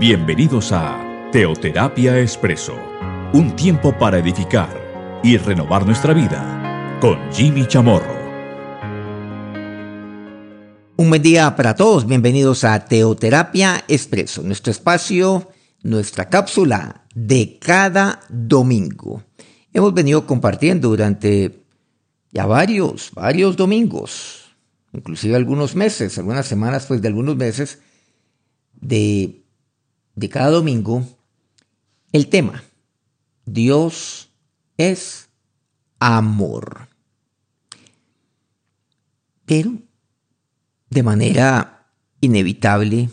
Bienvenidos a Teoterapia Expreso, un tiempo para edificar y renovar nuestra vida con Jimmy Chamorro. Un buen día para todos, bienvenidos a Teoterapia Expreso, nuestro espacio, nuestra cápsula de cada domingo. Hemos venido compartiendo durante ya varios, varios domingos, inclusive algunos meses, algunas semanas pues de algunos meses, de de cada domingo el tema, Dios es amor. Pero, de manera inevitable,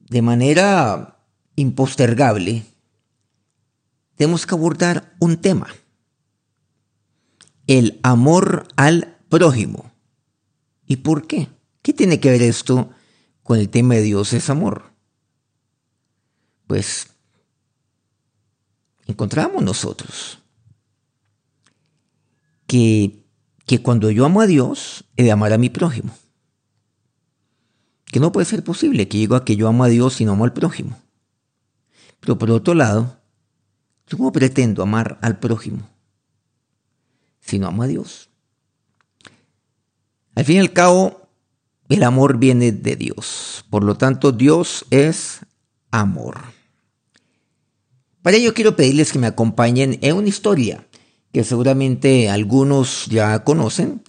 de manera impostergable, tenemos que abordar un tema, el amor al prójimo. ¿Y por qué? ¿Qué tiene que ver esto con el tema de Dios es amor. Pues encontramos nosotros que, que cuando yo amo a Dios, he de amar a mi prójimo. Que no puede ser posible que llego a que yo amo a Dios y no amo al prójimo. Pero por otro lado, ¿cómo pretendo amar al prójimo si no amo a Dios? Al fin y al cabo, el amor viene de Dios. Por lo tanto, Dios es amor. Para ello quiero pedirles que me acompañen en una historia que seguramente algunos ya conocen,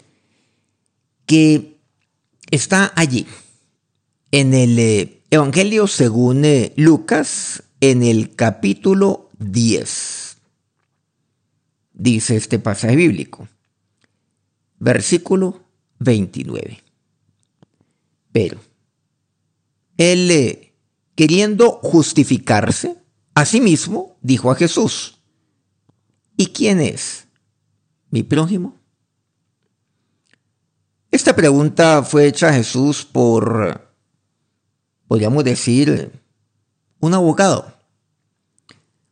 que está allí, en el eh, Evangelio según eh, Lucas, en el capítulo 10. Dice este pasaje bíblico, versículo 29. Pero él, queriendo justificarse a sí mismo, dijo a Jesús, ¿y quién es mi prójimo? Esta pregunta fue hecha a Jesús por, podríamos decir, un abogado,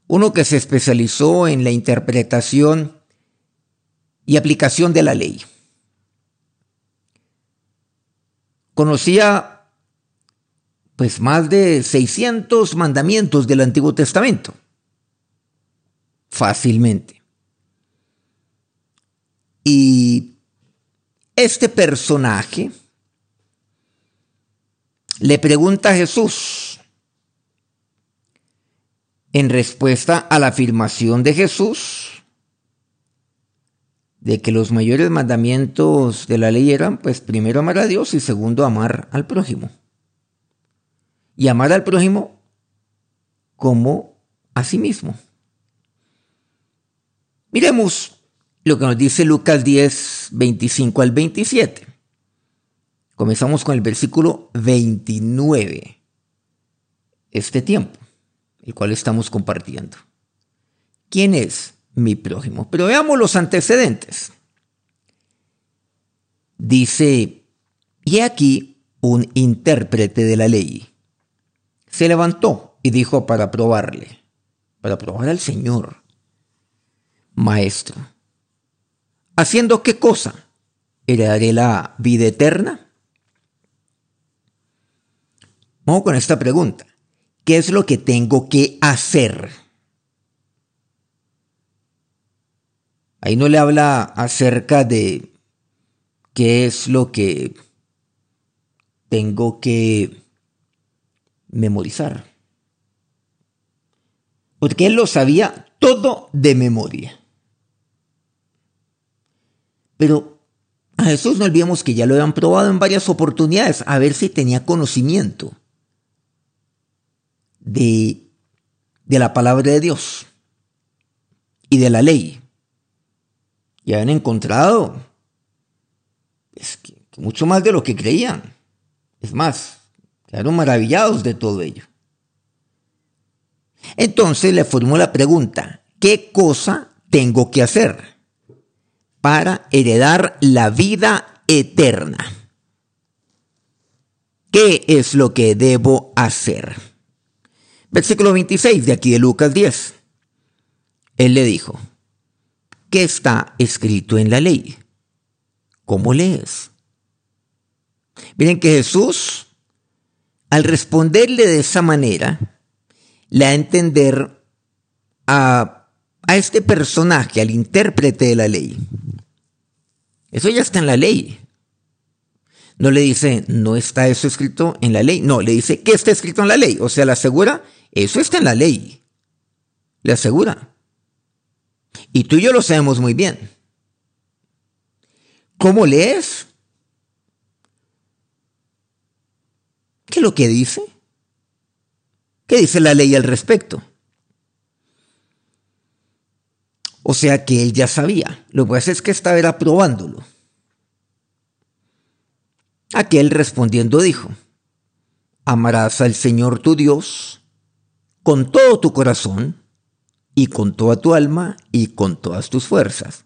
uno que se especializó en la interpretación y aplicación de la ley. Conocía pues más de 600 mandamientos del Antiguo Testamento. Fácilmente. Y este personaje le pregunta a Jesús, en respuesta a la afirmación de Jesús, de que los mayores mandamientos de la ley eran, pues primero amar a Dios y segundo amar al prójimo. Y amar al prójimo como a sí mismo. Miremos lo que nos dice Lucas 10, 25 al 27. Comenzamos con el versículo 29. Este tiempo, el cual estamos compartiendo. ¿Quién es mi prójimo. Pero veamos los antecedentes. Dice, y aquí un intérprete de la ley. Se levantó y dijo para probarle, para probar al Señor, Maestro, ¿haciendo qué cosa? ¿Heredaré la vida eterna? Vamos con esta pregunta. ¿Qué es lo que tengo que hacer? Ahí no le habla acerca de qué es lo que tengo que memorizar. Porque él lo sabía todo de memoria. Pero a Jesús no olvidemos que ya lo habían probado en varias oportunidades a ver si tenía conocimiento de, de la palabra de Dios y de la ley y han encontrado es que, mucho más de lo que creían. Es más, quedaron maravillados de todo ello. Entonces le formó la pregunta, ¿qué cosa tengo que hacer para heredar la vida eterna? ¿Qué es lo que debo hacer? Versículo 26 de aquí de Lucas 10. Él le dijo, ¿Qué está escrito en la ley. ¿Cómo lees? Miren que Jesús al responderle de esa manera, le da a entender a, a este personaje, al intérprete de la ley. Eso ya está en la ley. No le dice, no está eso escrito en la ley. No, le dice, ¿qué está escrito en la ley? O sea, le asegura, eso está en la ley. Le asegura. Y tú y yo lo sabemos muy bien. ¿Cómo lees? ¿Qué es lo que dice? ¿Qué dice la ley al respecto? O sea que él ya sabía. Lo que pasa es que estaba probándolo. Aquel respondiendo dijo, amarás al Señor tu Dios con todo tu corazón y con toda tu alma y con todas tus fuerzas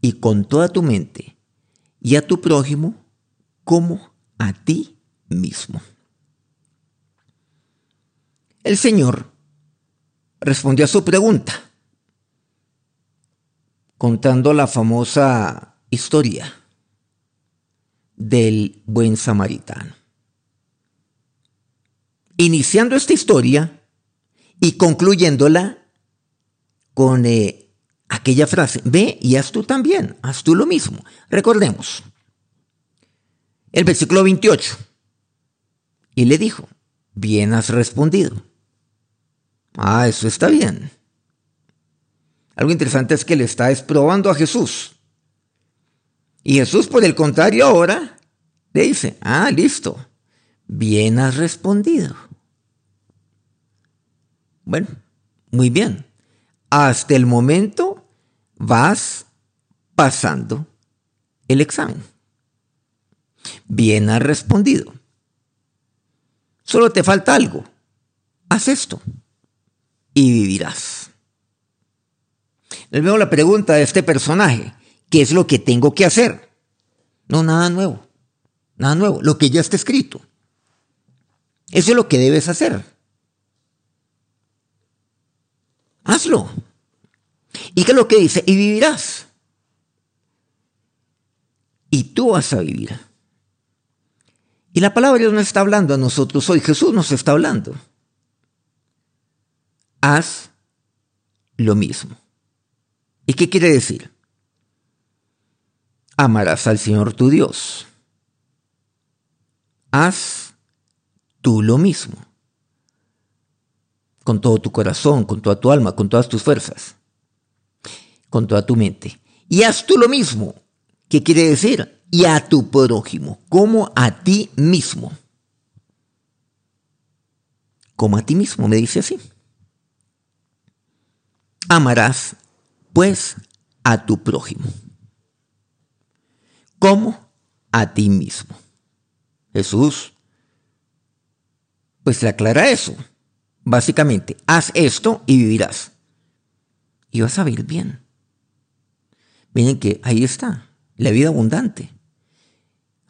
y con toda tu mente y a tu prójimo como a ti mismo. El Señor respondió a su pregunta contando la famosa historia del buen samaritano. Iniciando esta historia y concluyéndola con eh, aquella frase, ve y haz tú también, haz tú lo mismo. Recordemos, el versículo 28. Y le dijo, bien has respondido. Ah, eso está bien. Algo interesante es que le está probando a Jesús. Y Jesús, por el contrario, ahora le dice, ah, listo, bien has respondido. Bueno, muy bien. Hasta el momento vas pasando el examen. Bien has respondido. Solo te falta algo. Haz esto y vivirás. Les veo la pregunta de este personaje. ¿Qué es lo que tengo que hacer? No, nada nuevo. Nada nuevo. Lo que ya está escrito. Eso es lo que debes hacer. Hazlo. ¿Y qué es lo que dice? Y vivirás. Y tú vas a vivir. Y la palabra Dios nos está hablando a nosotros hoy. Jesús nos está hablando. Haz lo mismo. ¿Y qué quiere decir? Amarás al Señor tu Dios. Haz tú lo mismo. Con todo tu corazón, con toda tu alma, con todas tus fuerzas, con toda tu mente. Y haz tú lo mismo. ¿Qué quiere decir? Y a tu prójimo, como a ti mismo. Como a ti mismo, me dice así. Amarás pues a tu prójimo. como A ti mismo. Jesús, pues le aclara eso. Básicamente, haz esto y vivirás. Y vas a vivir bien. Miren que ahí está, la vida abundante.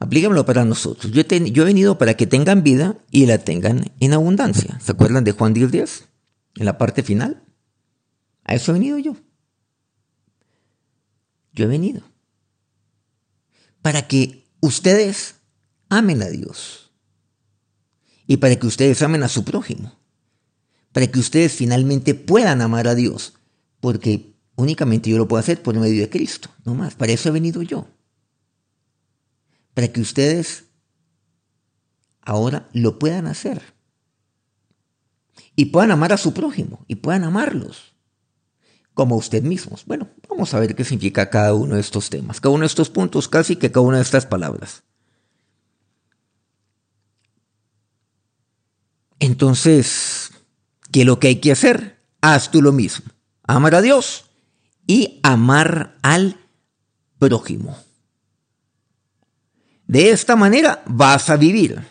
Aplíquenlo para nosotros. Yo, he venido para que tengan vida y la tengan en abundancia. ¿Se acuerdan de Juan 10, En la parte final. A eso he venido yo. Yo he venido para que ustedes amen a Dios y para que ustedes amen a su prójimo, para que ustedes finalmente puedan amar a Dios, porque únicamente yo lo puedo hacer por medio de Cristo, no más, para eso he venido yo, para que ustedes ahora lo puedan hacer y puedan amar a su prójimo y puedan amarlos como usted mismos. Bueno, vamos a ver qué significa cada uno de estos temas, cada uno de estos puntos, casi que cada una de estas palabras. Entonces, ¿qué es lo que hay que hacer? Haz tú lo mismo. Amar a Dios y amar al prójimo. De esta manera vas a vivir.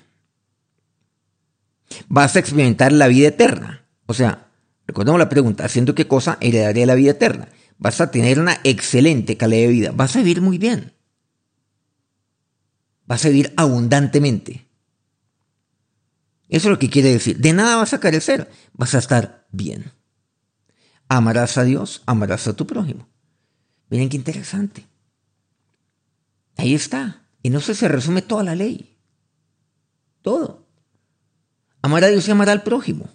Vas a experimentar la vida eterna. O sea, Recordemos la pregunta, ¿haciendo qué cosa heredaría la vida eterna? Vas a tener una excelente calidad de vida, vas a vivir muy bien, vas a vivir abundantemente. Eso es lo que quiere decir. De nada vas a carecer, vas a estar bien. Amarás a Dios, amarás a tu prójimo. Miren qué interesante. Ahí está. No sé, se resume toda la ley. Todo. amar a Dios y amar al prójimo.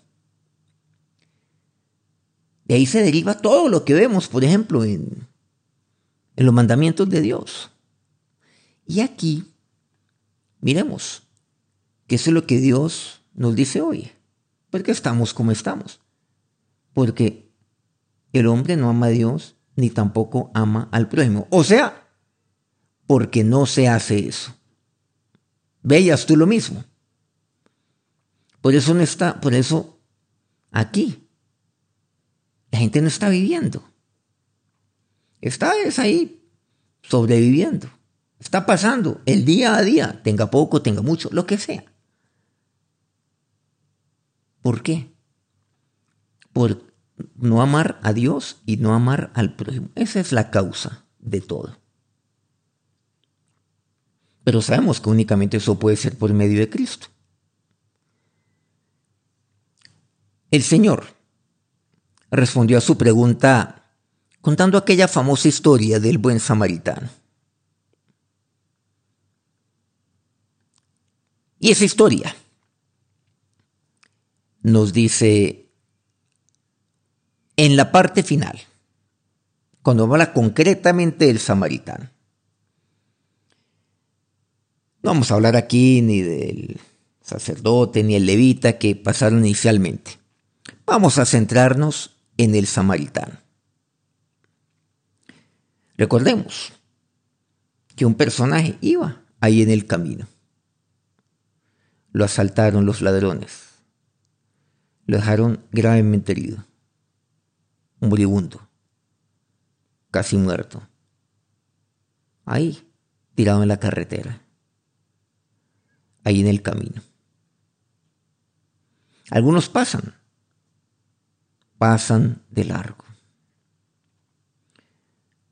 De ahí se deriva todo lo que vemos, por ejemplo, en, en los mandamientos de Dios. Y aquí, miremos, que eso es lo que Dios nos dice hoy. ¿Por qué estamos como estamos? Porque el hombre no ama a Dios ni tampoco ama al prójimo. O sea, porque no se hace eso. Veías tú lo mismo. Por eso no está, por eso aquí la gente no está viviendo. Está es ahí sobreviviendo. Está pasando el día a día, tenga poco, tenga mucho, lo que sea. ¿Por qué? Por no amar a Dios y no amar al prójimo. Esa es la causa de todo. Pero sabemos que únicamente eso puede ser por medio de Cristo. El Señor respondió a su pregunta contando aquella famosa historia del buen samaritano. Y esa historia nos dice en la parte final, cuando habla concretamente del samaritano. No vamos a hablar aquí ni del sacerdote ni el levita que pasaron inicialmente. Vamos a centrarnos en el samaritano. Recordemos que un personaje iba ahí en el camino. Lo asaltaron los ladrones. Lo dejaron gravemente herido. Moribundo. Casi muerto. Ahí, tirado en la carretera. Ahí en el camino. Algunos pasan. Pasan de largo.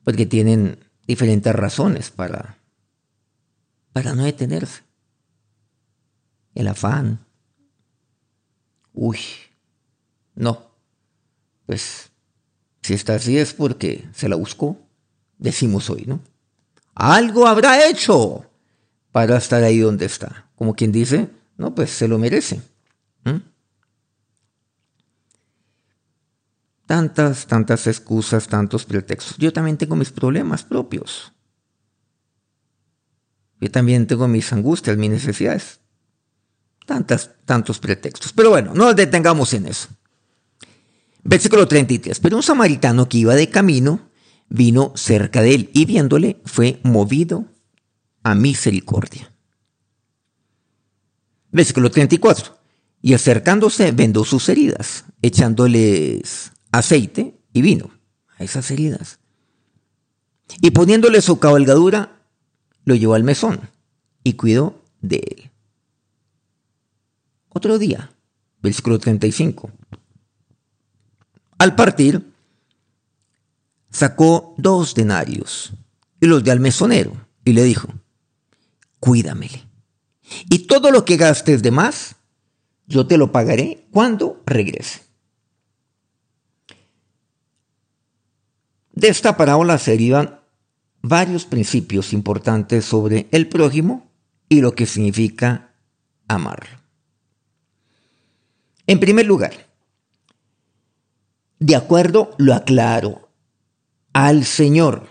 Porque tienen diferentes razones para, para no detenerse. El afán, Uy, no. Pues si está así es porque se la buscó, decimos hoy, ¿no? Algo habrá hecho para estar ahí donde está. Como quien dice, no, pues se lo merece. Tantas, tantas excusas, tantos pretextos. Yo también tengo mis problemas propios. Yo también tengo mis angustias, mis necesidades tantos pretextos. Pero bueno, no nos detengamos en eso. Versículo 33. Pero un samaritano que iba de camino vino cerca de él y viéndole fue movido a misericordia. Versículo 34. Y acercándose vendó sus heridas, echándoles aceite y vino a esas heridas. Y poniéndole su cabalgadura, lo llevó al mesón y cuidó de él. Otro día, versículo 35. Al partir, sacó dos denarios y los dio al mesonero y le dijo, cuídamele. Y todo lo que gastes de más, yo te lo pagaré cuando regrese. De esta parábola se derivan varios principios importantes sobre el prójimo y lo que significa amarlo. En primer lugar, de acuerdo, lo aclaro, al Señor,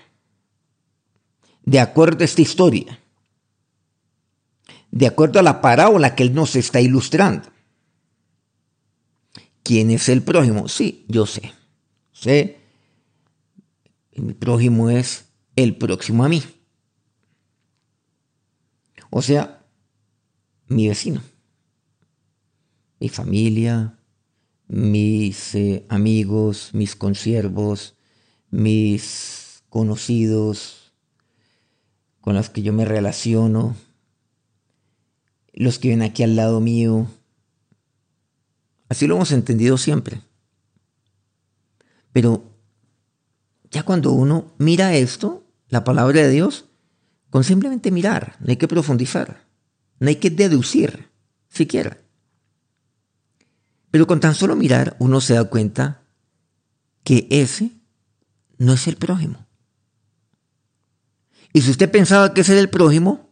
de acuerdo a esta historia, de acuerdo a la parábola que Él nos está ilustrando. ¿Quién es el prójimo? Sí, yo sé. Sé, mi prójimo es el próximo a mí. O sea, mi vecino mi familia, mis eh, amigos, mis consiervos, mis conocidos con los que yo me relaciono, los que ven aquí al lado mío. Así lo hemos entendido siempre. Pero ya cuando uno mira esto, la palabra de Dios, con simplemente mirar, no hay que profundizar, no hay que deducir siquiera. Pero con tan solo mirar uno se da cuenta que ese no es el prójimo. Y si usted pensaba que ese era el prójimo,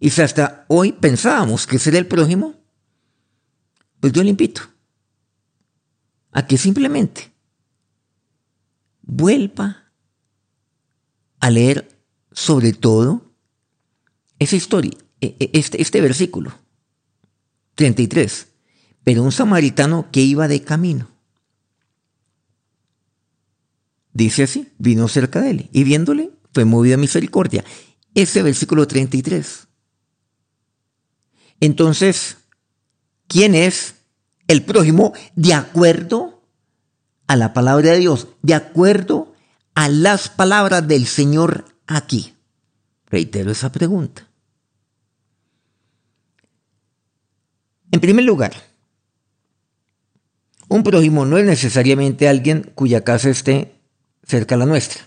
y si hasta hoy pensábamos que ese era el prójimo, Pues yo le invito a que simplemente vuelva a leer sobre todo esa historia, e, e, este, este versículo 33. Pero un samaritano que iba de camino. Dice así, vino cerca de él y viéndole fue movido a misericordia. Ese versículo 33. Entonces, ¿quién es el prójimo de acuerdo a la palabra de Dios? De acuerdo a las palabras del Señor aquí. Reitero esa pregunta. En primer lugar, un prójimo no es necesariamente alguien cuya casa esté cerca a la nuestra.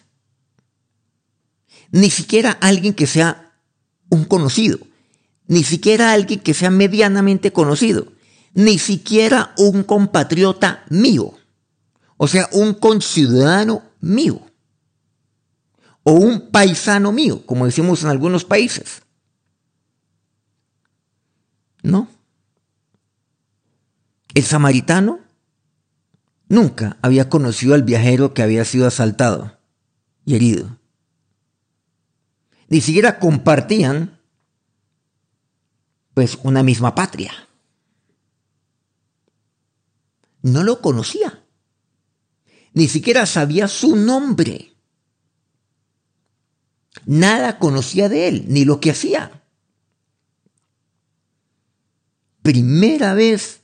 Ni siquiera alguien que sea un conocido. Ni siquiera alguien que sea medianamente conocido. Ni siquiera un compatriota mío. O sea, un conciudadano mío. O un paisano mío, como decimos en algunos países. No. El samaritano nunca había conocido al viajero que había sido asaltado y herido. Ni siquiera compartían pues una misma patria. No lo conocía. Ni siquiera sabía su nombre. Nada conocía de él, ni lo que hacía. Primera vez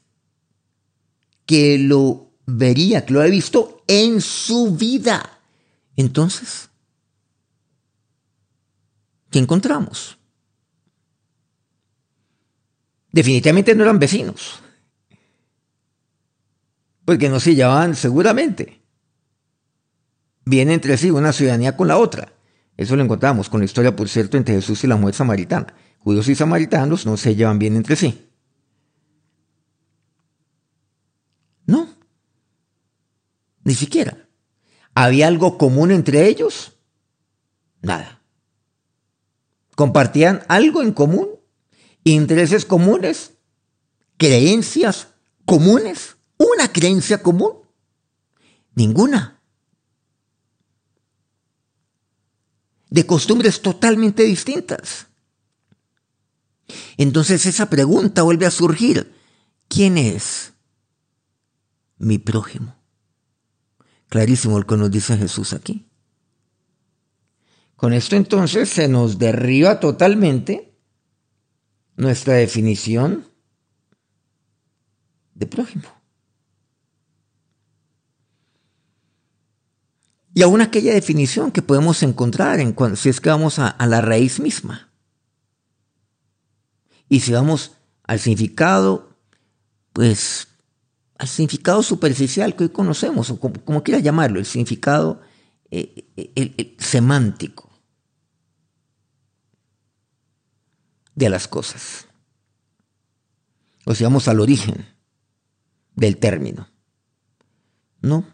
que lo vería, que lo había visto en su vida. Entonces, ¿qué encontramos? Definitivamente no eran vecinos, porque no se llevaban seguramente. Viene entre sí una ciudadanía con la otra. Eso lo encontramos con la historia, por cierto, entre Jesús y la mujer samaritana. Judíos y samaritanos no se llevan bien entre sí. No, ni siquiera. ¿Había algo común entre ellos? Nada. ¿Compartían algo en común? ¿Intereses comunes? ¿Creencias comunes? ¿Una creencia común? Ninguna. De costumbres totalmente distintas. Entonces esa pregunta vuelve a surgir. ¿Quién es mi prójimo? Clarísimo lo que nos dice Jesús aquí. Con esto entonces se nos derriba totalmente nuestra definición de prójimo. Y aún aquella definición que podemos encontrar en cuando, si es que vamos a, a la raíz misma. Y si vamos al significado, pues al significado superficial que hoy conocemos, o como, quiera llamarlo, el significado eh, eh, semántico de las cosas. O si vamos al origen del término. No.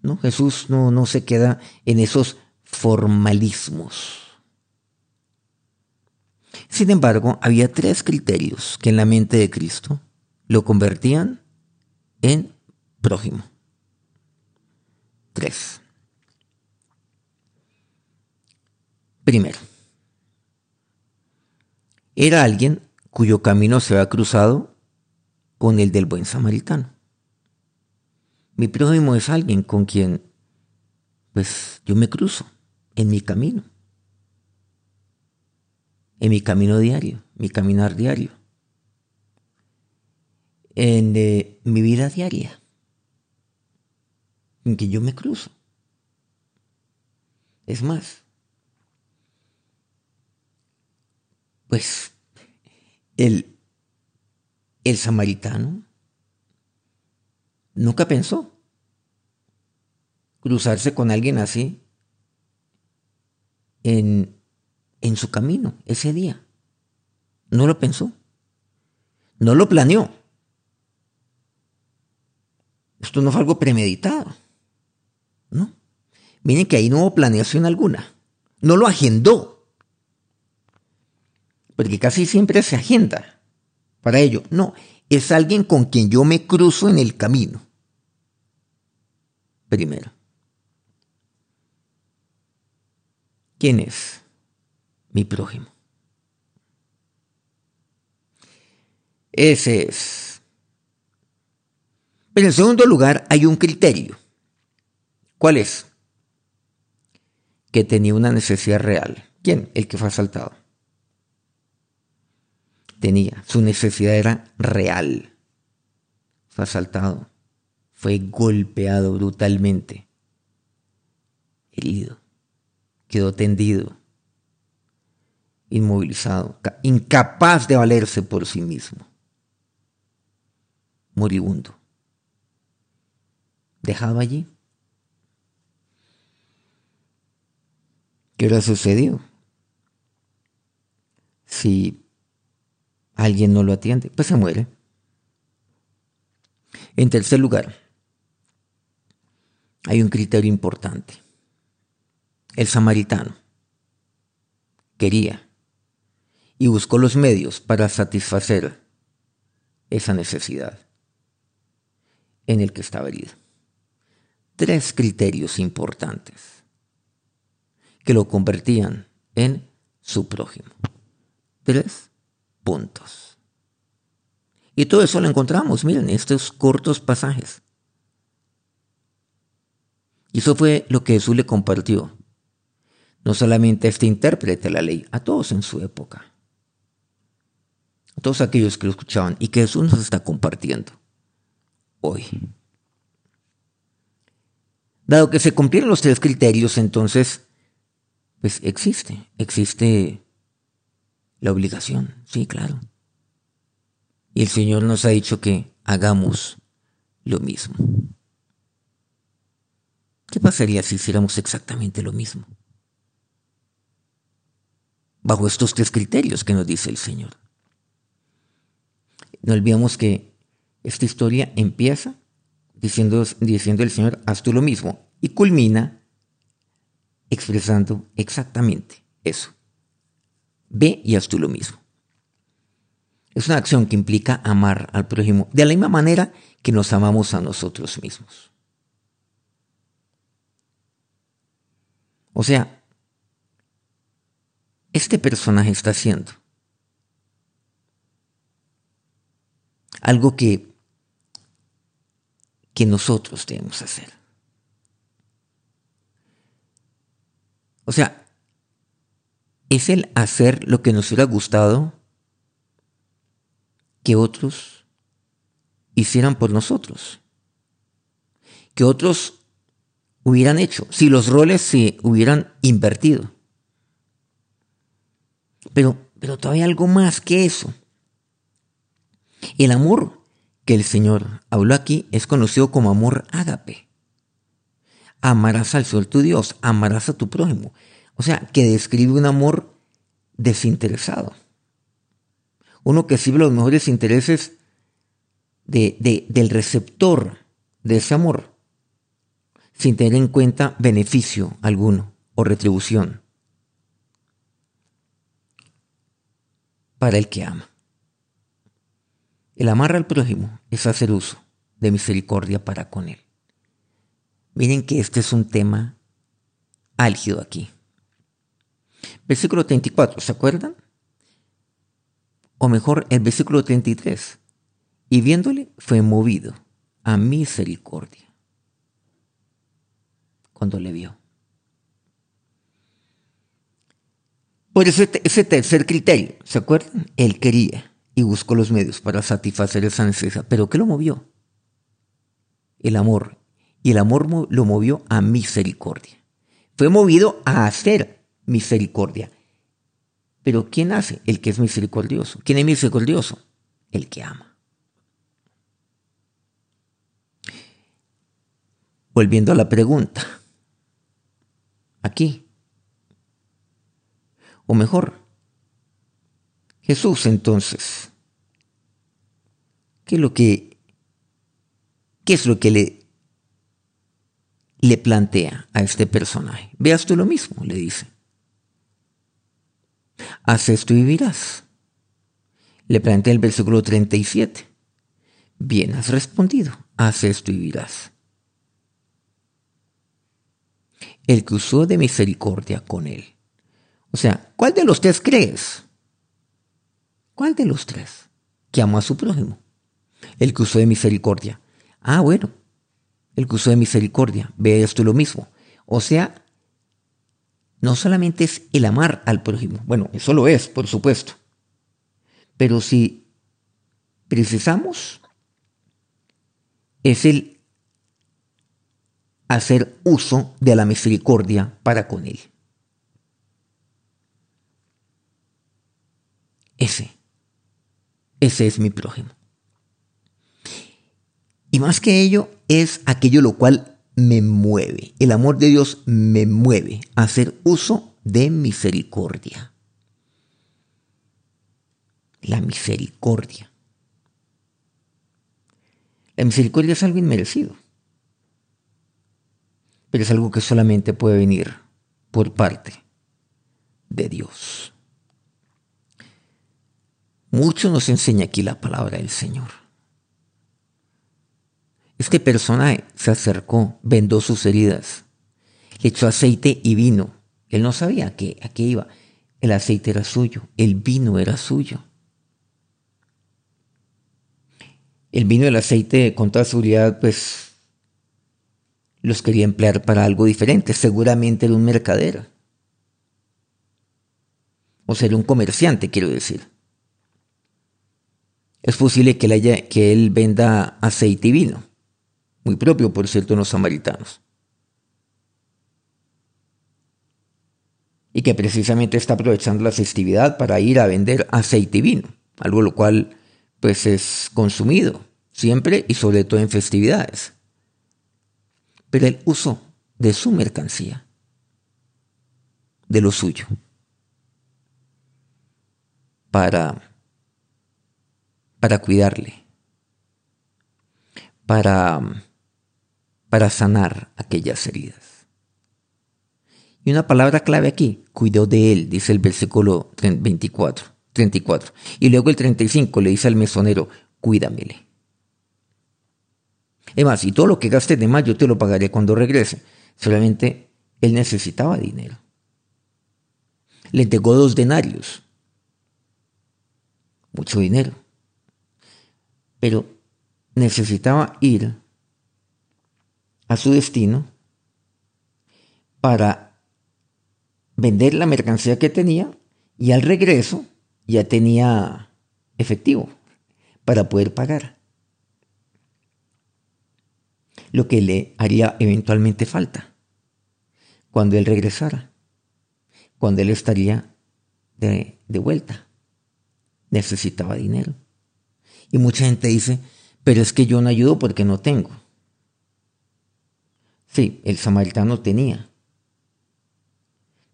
No, Jesús no, no se queda en esos formalismos. Sin embargo, había tres criterios que en la mente de Cristo lo convertían en prójimo. Tres. Primero, era alguien cuyo camino se había cruzado con el del buen samaritano. Mi prójimo es alguien con quien, pues, yo me cruzo en mi camino en mi camino diario, mi caminar diario, en eh, mi vida diaria, en que yo me cruzo. Es más, pues el, el samaritano nunca pensó cruzarse con alguien así en en su camino ese día. No lo pensó. No lo planeó. Esto no fue algo premeditado. ¿No? Miren que ahí no hubo planeación alguna. No lo agendó. Porque casi siempre se agenda. para ello. No, es alguien con quien yo me cruzo en el camino. Primero. ¿Quién es mi prójimo? Ese es. Pero en segundo lugar hay un criterio. ¿Cuál es? Que tenía una necesidad real. ¿Quién? El que fue asaltado. Tenía, su necesidad era real. Fue asaltado, fue golpeado brutalmente, herido, quedó tendido, inmovilizado, incapaz de valerse por sí mismo, moribundo, dejado allí. ¿Qué hubiera sucedido? Si alguien no lo atiende, pues se muere. En tercer lugar, hay un criterio importante. El samaritano quería y buscó los medios para satisfacer esa necesidad en el que estaba herido. Tres criterios importantes que lo convertían en su prójimo. Tres puntos. Y todo eso lo encontramos, miren, estos cortos pasajes. Y eso fue lo que Jesús le compartió. No solamente a este intérprete de la ley, a todos en su época. Todos aquellos que lo escuchaban y que Jesús nos está compartiendo hoy. Dado que se cumplieron los tres criterios, entonces, pues existe, existe la obligación, sí, claro. Y el Señor nos ha dicho que hagamos lo mismo. ¿Qué pasaría si hiciéramos exactamente lo mismo? Bajo estos tres criterios que nos dice el Señor. No olvidemos que esta historia empieza diciendo, diciendo el Señor, haz tú lo mismo, y culmina expresando exactamente eso. Ve y haz tú lo mismo. Es una acción que implica amar al prójimo de la misma manera que nos amamos a nosotros mismos. O sea, este personaje está haciendo algo que, que nosotros debemos hacer. O sea, es el hacer lo que nos hubiera gustado que otros hicieran por nosotros, que otros hubieran hecho, si los roles se hubieran invertido. Pero, pero todavía algo más que eso. El amor que el Señor habló aquí es conocido como amor ágape. Amarás al Señor tu Dios, amarás a tu prójimo. O sea, que describe un amor desinteresado. Uno que sirve los mejores intereses de, del receptor de ese amor, sin tener en cuenta beneficio alguno o retribución para el que ama. El amar al prójimo es hacer uso de misericordia para con él. Miren que este es un tema álgido aquí. Versículo 34, ¿se acuerdan? O mejor, el versículo 33. Y viéndole fue movido a misericordia cuando le vio. Por eso ese tercer criterio, ¿se acuerdan? Él quería y buscó los medios para satisfacer esa necesidad. ¿Pero qué lo movió? El amor. Y el amor lo movió a misericordia. Fue movido a hacer misericordia. Pero ¿quién hace? El que es misericordioso. ¿Quién es misericordioso? El que ama. Volviendo a la pregunta. Aquí. O mejor, Jesús entonces. ¿Qué es lo que, es lo que le, le plantea a este personaje? Veas tú lo mismo, le dice. Haz esto y vivirás. le plantea el versículo 37. Bien has respondido, haz esto y vivirás. El que usó de misericordia con él. O sea, ¿cuál de los tres crees? ¿Cuál de los tres? Que amó a su prójimo. El que usó de misericordia. Ah, bueno. El que usó de misericordia. Ve esto lo mismo. O sea, no solamente es el amar al prójimo. Bueno, eso lo es, por supuesto. Pero si precisamos, es el hacer uso de la misericordia para con él. Ese, ese es mi prójimo. Y más que ello, es aquello lo cual me mueve. El amor de Dios me mueve a hacer uso de misericordia. La misericordia. La misericordia es algo inmerecido, pero es algo que solamente puede venir por parte de Dios. Mucho nos enseña aquí la palabra del Señor. Este personaje se acercó, vendó sus heridas, le echó aceite y vino. Él no sabía a qué, iba. El aceite era suyo, el vino era suyo. El vino y el aceite, con toda seguridad, pues los quería emplear para algo diferente. Seguramente era un mercader. O ser un comerciante, quiero decir. Es posible que él venda aceite y vino muy propio, por cierto, en los samaritanos. Y que precisamente está aprovechando la festividad para ir a vender aceite y vino, algo lo cual pues es consumido siempre y sobre todo en festividades. Pero el uso de su mercancía, de lo suyo, para, para cuidarle, para para sanar aquellas heridas. Y una palabra clave aquí, cuidó de él, dice el versículo 24, 34. Y luego el 35 le dice al mesonero, cuídamele. Es más, y todo lo que gastes de más yo te lo pagaré cuando regrese. Solamente él necesitaba dinero. Le entregó dos denarios. Mucho dinero. Pero necesitaba ir a su destino para vender la mercancía que tenía y al regreso ya tenía efectivo para poder pagar. Lo que le haría eventualmente falta cuando él regresara, cuando él estaría de, de vuelta. Necesitaba dinero. Y mucha gente dice, pero es que yo no ayudo porque no tengo. Sí, el samaritano tenía.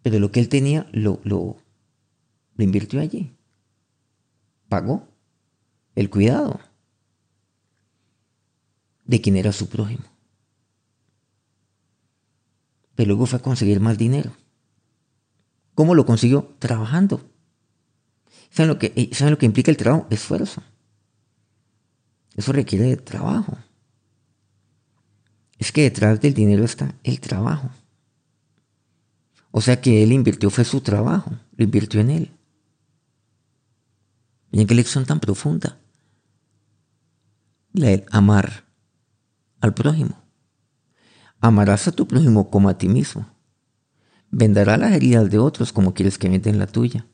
Pero lo que él tenía lo, lo, invirtió allí. Pagó el cuidado de quien era su prójimo. Pero luego fue a conseguir más dinero. ¿Cómo lo consiguió? Trabajando. ¿Saben lo que, eh, ¿saben lo que implica el trabajo? Esfuerzo. Eso requiere de trabajo es que detrás del dinero está el trabajo. O sea que él invirtió fue su trabajo, lo invirtió en él. en qué lección tan profunda. La del amar al prójimo. Amarás a tu prójimo como a ti mismo. Vendarás las heridas de otros como quieres que venden la tuya.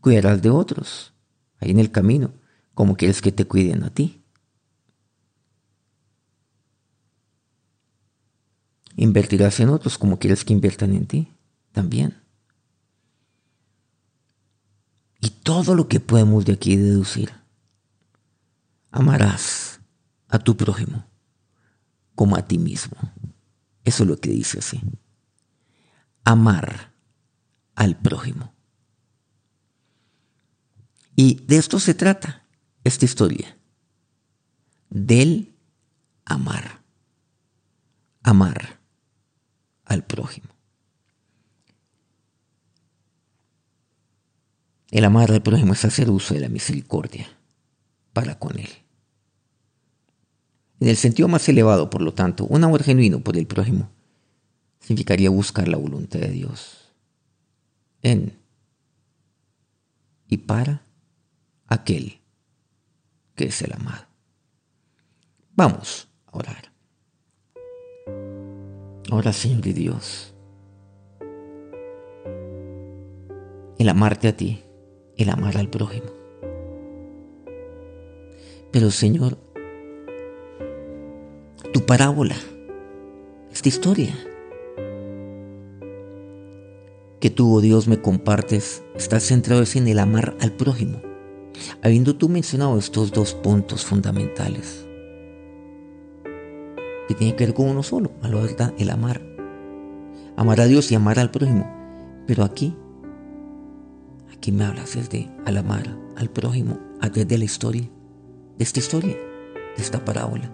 Cuidarás de otros, ahí en el camino, como quieres que te cuiden a ti. Invertirás en otros como quieres que inviertan en ti también. Y todo lo que podemos de aquí deducir. Amarás a tu prójimo como a ti mismo. Eso es lo que dice así. Amar al prójimo. Y de esto se trata esta historia. Del amar. Amar al prójimo. El amar al prójimo es hacer uso de la misericordia para con Él. En el sentido más elevado, por lo tanto, un amor genuino por el prójimo significaría buscar la voluntad de Dios en y para aquel que es el amado. Vamos a orar. Señor y Dios, el amarte a ti, el amar al prójimo. Pero, Señor, tu parábola, esta historia que tú, oh Dios, me compartes, está centrado en el amar al prójimo, habiendo tú mencionado estos dos puntos fundamentales, que tienen que ver con uno solo, a la verdad, el amar. Amar a Dios y amar al prójimo. Pero aquí, aquí me hablas desde al amar al prójimo, a través de la historia, de esta historia, de esta parábola.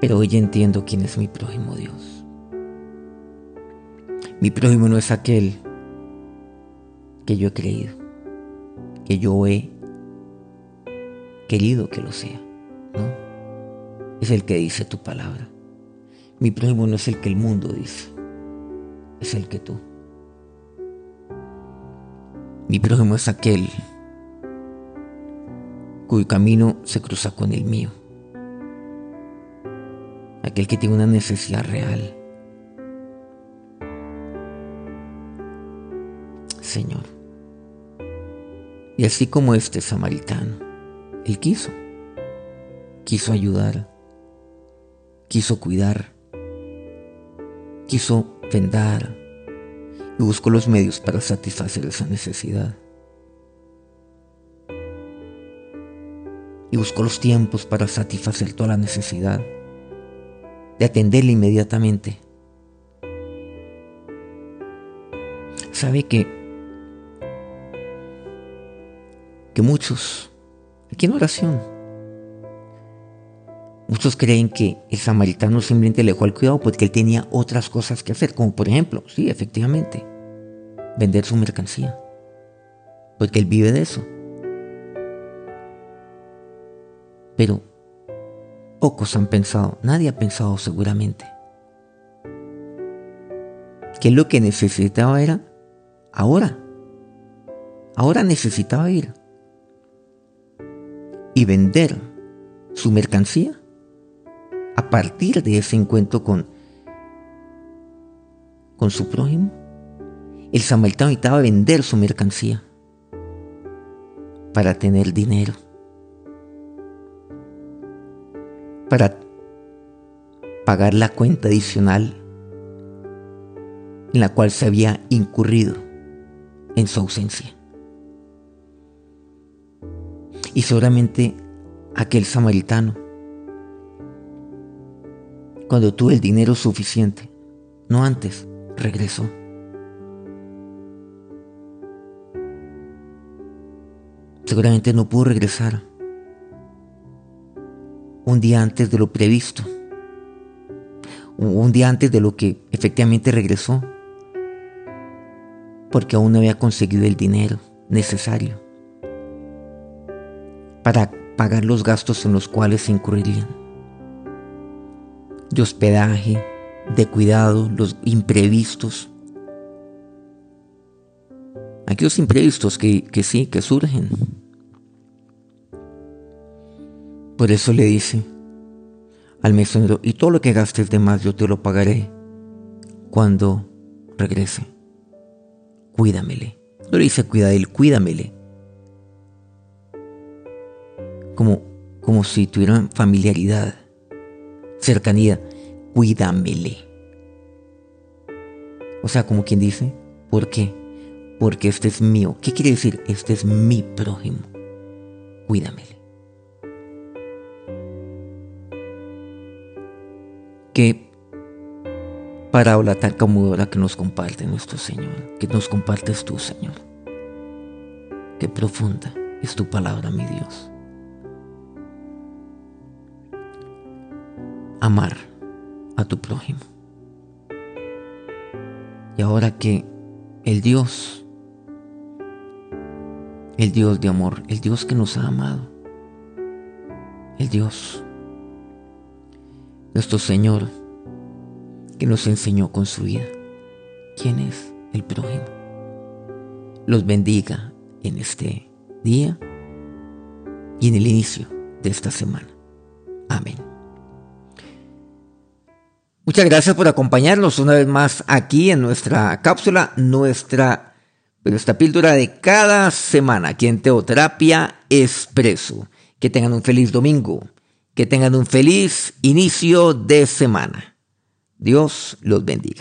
Pero hoy entiendo quién es mi prójimo Dios. Mi prójimo no es aquel que yo he creído, que yo he querido que lo sea. Es el que dice tu palabra. Mi prójimo no es el que el mundo dice, es el que tú. Mi prójimo es aquel cuyo camino se cruza con el mío aquel que tiene una necesidad real. Señor. Y así como este samaritano, él quiso, quiso ayudar, quiso cuidar, quiso vendar y buscó los medios para satisfacer esa necesidad. Y buscó los tiempos para satisfacer toda la necesidad de atenderle inmediatamente. Sabe que, que muchos, aquí en oración, muchos creen que el samaritano simplemente le dejó al cuidado porque él tenía otras cosas que hacer, como por ejemplo, sí, efectivamente, vender su mercancía, porque él vive de eso. Pero Pocos han pensado, nadie ha pensado seguramente, que lo que necesitaba era ahora. Ahora necesitaba ir y vender su mercancía a partir de ese encuentro con, con su prójimo. El samaritano necesitaba vender su mercancía para tener dinero. para pagar la cuenta adicional en la cual se había incurrido en su ausencia. Y seguramente aquel samaritano, cuando tuvo el dinero suficiente, no antes, regresó. Seguramente no pudo regresar un día antes de lo previsto, un día antes de lo que efectivamente regresó, porque aún no había conseguido el dinero necesario para pagar los gastos en los cuales se incurrirían, de hospedaje, de cuidado, los imprevistos, aquellos imprevistos que, que sí, que surgen por eso le dice al mesonero, y todo lo que gastes de más yo te lo pagaré cuando regrese. Cuídamele. No le dice cuida él, cuídamele. Como, como si tuvieran familiaridad, cercanía. Cuídamele. O sea, como quien dice, ¿por qué? Porque este es mío. ¿Qué quiere decir? Este es mi prójimo. Cuídamele. Qué parábola tan conmovedora que nos comparte nuestro Señor, que nos compartes tú, Señor. Qué profunda es tu palabra, mi Dios. Amar tu prójimo. Y ahora que el Dios el Dios de amor, el Dios que nos ha amado, el Dios, nuestro Señor, que nos enseñó con su vida quién es el prójimo. Los bendiga en este día y en el inicio de esta semana. Amén. Muchas gracias por acompañarnos una vez más aquí en nuestra cápsula, nuestra píldora de cada semana aquí en Teoterapia Expreso. Que tengan un feliz domingo, que tengan un feliz inicio de semana. Dios los bendiga.